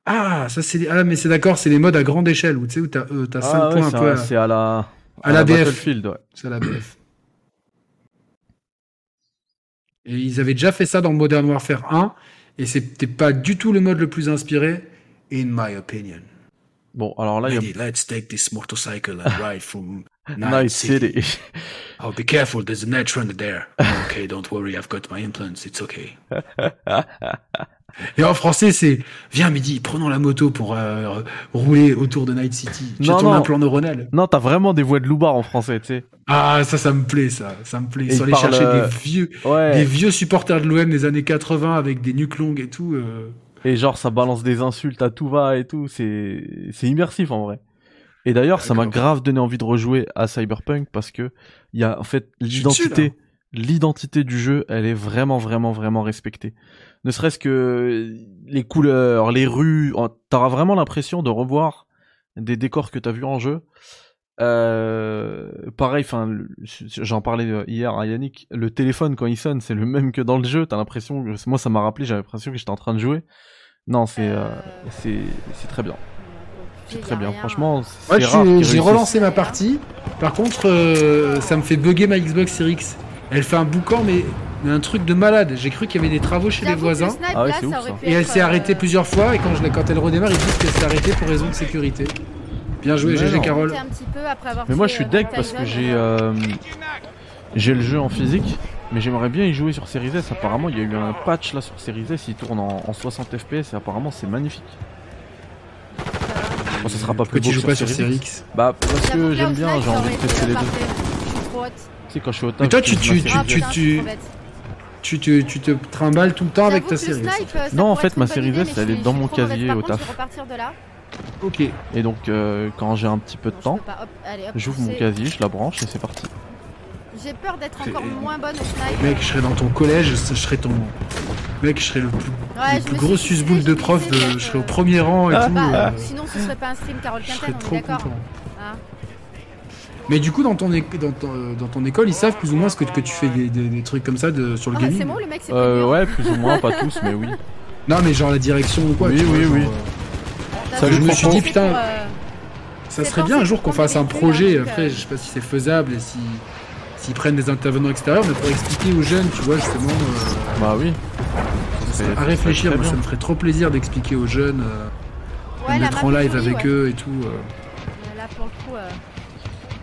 Ah, ça c'est ah mais c'est d'accord, c'est les modes à grande échelle où tu sais où t'as euh, t'as 5 Ah ouais, points un c'est peu à, c'est à la, à la BF. Battlefield, ouais. C'est à la BF. Et ils avaient déjà fait ça dans Modern Warfare 1 et c'était pas du tout le mode le plus inspiré in my opinion. Bon, alors là, il y a let's take this motorcycle and ride from Night Night City. City. Oh, be careful, there's a net runner there. okay, don't worry, I've got my implants, it's okay. Et en français, c'est Viens midi, prenons la moto pour euh, rouler autour de Night City. Ton non. implant neuronal. Non, t'as vraiment des voix de loupard en français, tu sais. Ah, ça, ça me plaît, ça. Ça me plaît. Ils sont allés parle, chercher euh, des vieux, Ouais. des vieux supporters de l'OM des années 80 avec des nuques longues et tout. euh. Et genre, ça balance des insultes à tout va et tout. C'est, c'est immersif en vrai. Et d'ailleurs, ça m'a grave donné envie de rejouer à Cyberpunk parce que il y a en fait l'identité, l'identité du jeu, elle est vraiment, vraiment, vraiment respectée. Ne serait-ce que les couleurs, les rues, t'auras vraiment l'impression de revoir des décors que t'as vus en jeu. Euh, pareil, enfin, j'en parlais hier à Yannick. Le téléphone quand il sonne, c'est le même que dans le jeu. T'as l'impression, que- moi, ça m'a rappelé, j'avais l'impression que j'étais en train de jouer. Non, c'est, euh, c'est, c'est très bien. C'est très bien. Franchement, Ouais, j'ai relancé ma partie. Par contre, euh, ça me fait bugger ma Xbox Series X. Elle fait un boucan, mais, mais un truc de malade. J'ai cru qu'il y avait des travaux chez les que le voisins. snipe, Ah ouais, là, ouf, ça Et elle s'est euh, arrêtée plusieurs fois. Et quand, je, l'ai- quand elle redémarre, ils disent qu'elle s'est arrêtée pour raison de sécurité. Bien joué, GG. Carole. Mais moi, je suis euh, deck parce que j'ai, euh, j'ai le jeu en physique, mais j'aimerais bien y jouer sur Series S. Apparemment, il y a eu un patch là sur Series S, il tourne en, en 60 FPS et apparemment c'est magnifique. Bon, ça sera pas plus Pourquoi tu beau joues pas sur Series X. Bah parce que j'aime bien, j'ai envie de tester les deux. parfait. Je suis trop haute. Tu sais quand je suis au taf. Mais toi, tu- tu- tu- Ah, tu- bête. Tu te, tu te trimbales tout le temps avec ta que le Series S. snipe, euh, Non, en fait, ma une bonne Series idée, S, mais elle est dans mon casier au taf. Ok. Et donc euh, quand j'ai un petit peu de temps, j'ouvre mon casier, je la branche et c'est parti. J'ai peur d'être encore moins bonne au snipe. Mec, je serais dans ton collège, je serais ton. Mec, je serais le plus, Ouais, le plus gros susboule de prof, de, je serais au euh, premier rang et tout. Bah, euh, sinon, ce serait pas un stream Carole Quinten, on est d'accord. Hein. Mais du coup, dans ton, é- dans, ton, dans ton école, ils savent plus ou moins ce que, que tu fais des, des- des trucs comme ça de, sur le Ah, gaming. c'est bon, le mec, c'est Euh, pas ouais, plus ou moins, pas tous, mais oui. Non, mais genre la direction ou quoi. Oui, tu vois, oui, genre, oui. euh, Ça, je me suis dit, putain, euh, ça serait bien un jour qu'on fasse un projet. Après, euh. je sais pas si c'est faisable et si s'ils prennent des intervenants extérieurs, mais pour expliquer aux jeunes, tu vois, justement, euh, Bah oui. Ça serait- à ça réfléchir. très Moi, ça me ferait trop plaisir d'expliquer aux jeunes, euh, ouais, de mettre en live avec ouais. eux et tout. euh. Là, pour le coup, euh,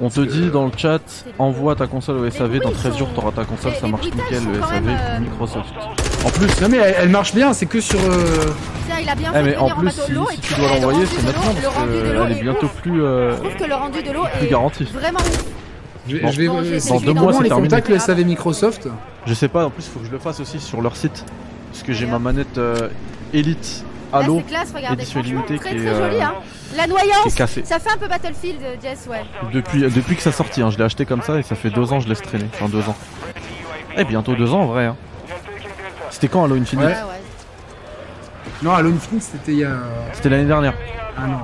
On te dit dans le chat, envoie ta console au SAV, dans bruits 13 jours t'auras ta console, ça marche nickel, le SAV même, euh, Microsoft. En plus, Non, mais elle, marche bien, c'est que sur. euh, tiens, il a bien eh, fait mais en plus, si, tu dois le l'envoyer, rendu c'est de maintenant, parce qu'elle est bientôt plus, euh, Je trouve que le rendu de l'eau est garantie. vraiment. Je vais, Dans deux mois, c'est terminé. contacts le SAV Microsoft Je sais pas, en plus, faut que je le fasse aussi sur leur site. Parce que j'ai ma manette euh, Elite Halo c'est classe, regardez, édition franchement, limitée très qui très est, joli, euh, hein. La noyance, cassée. ça fait un peu Battlefield, euh, Jess, ouais. Depuis, depuis que ça sorti, hein, je l'ai acheté comme ça et ça fait deux ans que je laisse traîner. Enfin, deux ans. Eh, bientôt deux ans en vrai. Hein. C'était quand Halo Infinite Ouais, ouais. Non, Halo Infinite, c'était il y a. C'était l'année dernière. Ah non.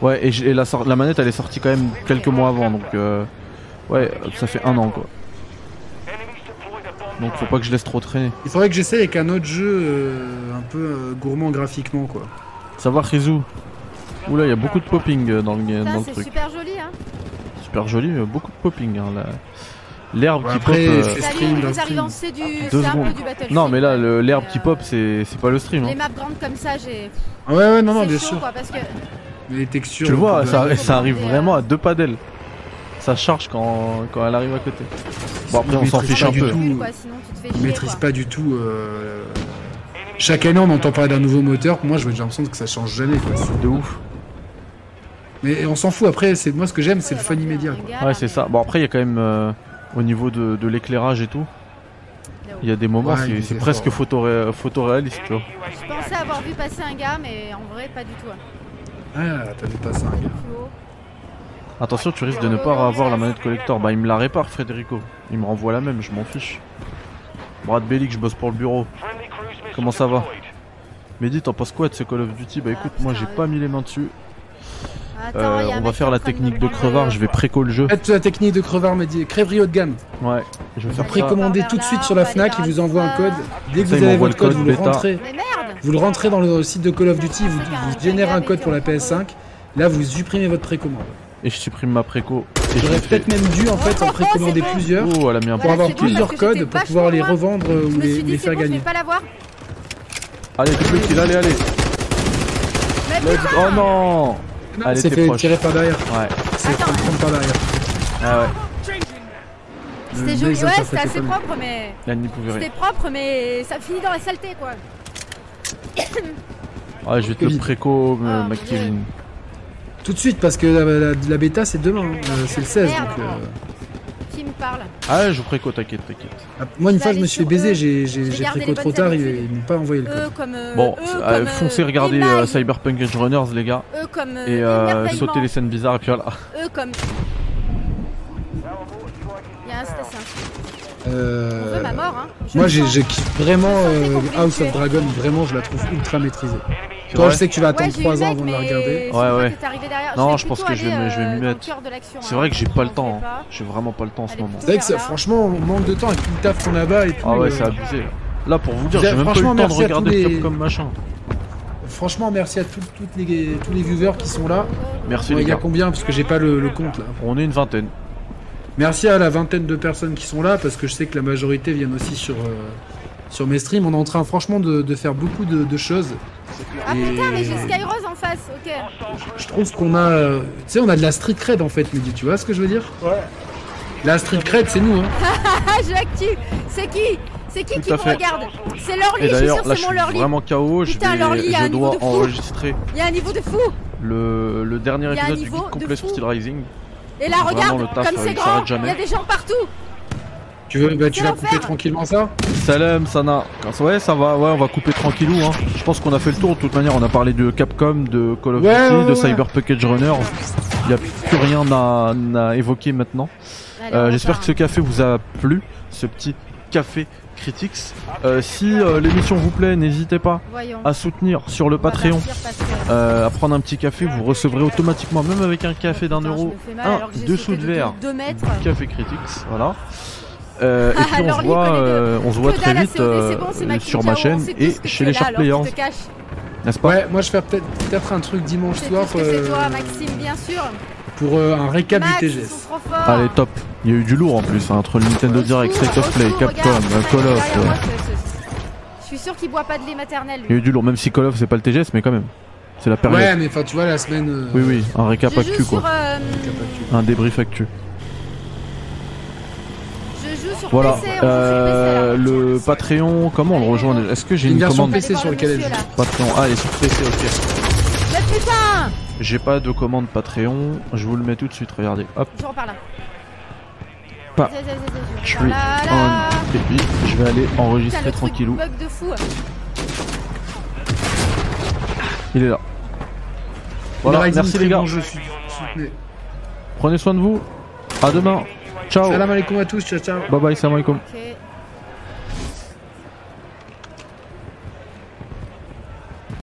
Ouais, et, la, la manette elle est sortie quand même quelques mois avant, donc euh, ouais, ça fait un an quoi. Donc faut pas que je laisse trop traîner. Il faudrait que j'essaye avec un autre jeu euh, un peu euh, gourmand graphiquement, quoi. Savoir Rizu. Oula, il y a beaucoup de popping euh, dans le, Putain, dans le c'est truc. super joli, hein. Super joli, euh, beaucoup de popping. Hein, L'herbe Ouais, qui après, pop. euh, stream, en c'est du, Deux c'est un peu secondes. du Battlefield. Non mais là, l'herbe Mais, qui pop, c'est pas le stream. Les Hein. maps grandes comme ça, j'ai. Ah ouais, ouais, non, non, bien chaud, sûr. quoi, parce que Mais les textures. Tu le vois, ça, ça arrive vraiment à deux pas d'elle. Ça charge quand, quand elle arrive à côté. Bon après on s'en fiche un peu. tout. Recule, quoi, sinon tu te fais Ils chier, maîtrisent quoi. pas du tout. euh, Chaque année, on entend parler d'un nouveau moteur. Moi, j'ai l'impression que ça change jamais. Quoi. C'est- De ouf. Mais on s'en fout. Après, c'est moi ce que j'aime, c'est le fun immédiat. Quoi. Ouais c'est ça. Bon après il y a quand même euh, au niveau de, de l'éclairage et tout. Il y a des moments, Ouais, c'est- presque photoré- photoréaliste, tu vois. Je pensais avoir vu passer un gars, mais en vrai, pas du tout. hein. Ah, t'avais pas ça. C'était gars. Attention, tu risques de ne pas avoir la manette collector. Bah, il me la répare, Federico. Il me renvoie la même, je m'en fiche. Brad Bellic, je bosse pour le bureau. Comment ça va Mehdi, t'en penses quoi de ce Call of Duty Bah Ah, écoute, moi j'ai pas mis les mains dessus. Euh, il on va faire la technique de crevard, je vais préco le jeu. Faites la technique de crevard médié. Crèverie haut de gamme. Ouais, je vais faire. Précommandez tout de suite sur la Fnac. Ils vous envoient un code. Dès que vous avez votre le code, vous le rentrez. Vous le rentrez dans le site de Call of Duty. Vous, vous générez un code pour la PS5. Là, vous supprimez votre précommande. Et je supprime ma préco. J'aurais peut-être même dû en fait en précommander plusieurs Oh, elle a mis un pour Voilà, avoir bon, plusieurs codes pour pouvoir les revendre ou les, faire bon, gagner. vais pas l'avoir. Allez, double kill, allez, allez. Oh non Elle C'est était fait proche. tirer par derrière. Ouais, C'est Attends. prendre par derrière. ah ouais. C'était joli, ouais, c'était assez propre, mais. Là, n'y pouvait rien. C'était propre, mais ça finit dans la saleté, quoi. Ouais, je vais te le Kevin. préco, Ah, euh, mon McKevin. Tout de suite, parce que la, la- la bêta c'est demain, hein. Euh, c'est le 16. Merde. Donc, euh, Qui me parle Ah, je vous préco, t'inquiète, t'inquiète. ah, moi, une fois, je me suis fait baiser, j'ai préco trop tard, ils, m'ont pas envoyé le Eux code. comme. euh, Bon, euh, comme, foncez regarder euh, Cyberpunk Edge Runners, les gars. Eux comme. Et euh, sautez les scènes bizarres, et puis voilà. Eux comme. Il y a un station. On Euh, veut ma mort, hein. Je moi, j'ai vraiment euh, House of. Dragon, vraiment, je la trouve ultra maîtrisée. Toi, je sais que tu vas attendre j'ai eu 3 le ans avant de la regarder. Ouais, ouais. Non, je pense que je vais je m'y euh, dans mettre. C'est hein. vrai que j'ai pas le temps. hein. J'ai vraiment pas le temps en ce moment. C'est franchement, on manque de temps avec tout le taf qu'on a bas et tout. Ah ouais, euh, c'est abusé. là. Pour vous dire, j'ai même pas eu le temps de merci à tous regarder les- Capcom machin. Franchement, merci à tout- les, tous les viewers qui sont là. Merci il y a gars. combien Parce que j'ai pas le, le compte là. On est une vingtaine. Merci à la vingtaine de personnes qui sont là parce que je sais que la majorité viennent aussi sur, euh, sur mes streams. On est en train franchement de, de faire beaucoup de, de choses. Ah Et- putain, mais j'ai Skyrose en face, ok. Je trouve qu'on a. euh, Tu sais, on a de la street cred en fait, Mehdi. Tu vois ce que je veux dire? Ouais. La street cred, c'est nous. Hein. Je l'active. C'est qui C'est qui Tout qui me fait. regarde? C'est Lorly, je suis d'ailleurs, sûr là, c'est je mon Lorly. vraiment KO. Je, Putain, vais- Lorly, il y a un je niveau dois de fou. enregistrer Il y a un niveau de fou. le, le dernier épisode du guide complet sur. Steel Rising. Et là, regarde, comme euh, c'est il grand, il y a des gens partout. Tu veux bah, tu vas couper tranquillement ça Salam, Sana. Ouais, ça va. Ouais, on va couper tranquillou. Hein. Je pense qu'on a fait le tour. De toute manière, on a parlé de Capcom, de Call of Ouais, Duty, ouais, de ouais. Cyberpunk Edge Runners. Il n'y a plus rien à, à évoquer maintenant. Euh, J'espère que ce café vous a plu, ce petit café Critics. Euh, si euh, l'émission vous plaît, n'hésitez pas Voyons. à soutenir sur le Patreon. que- Euh, à prendre un petit café, vous recevrez automatiquement, même avec un café d'un euro, un dessous de verre, du café Critics, voilà. Euh, et Ah, puis on alors se voit, euh, on se voit très vite euh, sur ma on chaîne et chez les Sharp Players, n'est-ce pas Ouais, moi je fais peut-être peut-être un truc dimanche C'est soir c'est euh, toi, Maxime, bien sûr. pour euh, un récap Max, du TGS. Allez, top. Il y a eu du lourd en plus, hein, entre le Nintendo Direct, State of Play, Capcom, euh, Call of. euh, Je suis sûr qu'il boit pas de lait maternel, Il y a eu du lourd, même si Call of c'est pas le TGS, mais quand même. C'est la période. Ouais, mais enfin tu vois la semaine. euh, Oui, oui, un récap actu quoi. euh. Un débrief actu. Voilà. Euh, le Patreon, comment on le rejoint Est-ce que j'ai Une une version commande PC sur lequel elle joue. Patreon Ah, elle est sur PC, ok. J'ai pas de commande Patreon, je vous le mets tout de suite, regardez. Hop, Je repars là. Pas. Je suis. Et puis, je vais aller enregistrer tranquillou. Il est là. Voilà, merci les gars. Prenez soin de vous. À demain. Ciao. Salam alaikum à tous, ciao ciao. Bye bye, salam alaikum.